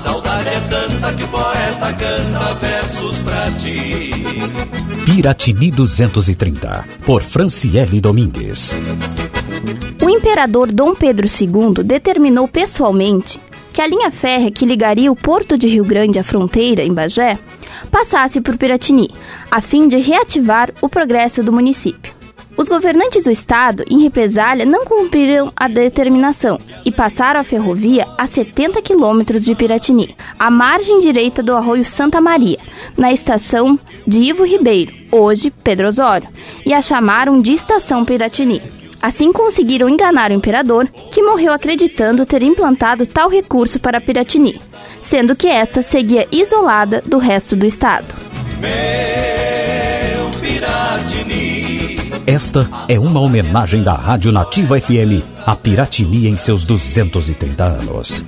Escuta que o poeta canta versos pra ti. Piratini 230, por Franciele Domingues. O imperador Dom Pedro II determinou pessoalmente que a linha férrea que ligaria o porto de Rio Grande à fronteira, em Bagé, passasse por Piratini, a fim de reativar o progresso do município. Os governantes do estado, em represália, não cumpriram a determinação e passaram a ferrovia a 70 quilômetros de Piratini, à margem direita do arroio Santa Maria, na estação de Ivo Ribeiro, hoje Pedro Osório, e a chamaram de Estação Piratini. Assim conseguiram enganar o imperador, que morreu acreditando ter implantado tal recurso para Piratini, sendo que esta seguia isolada do resto do estado. Esta é uma homenagem da Rádio Nativa FM a Piratini em seus 230 anos.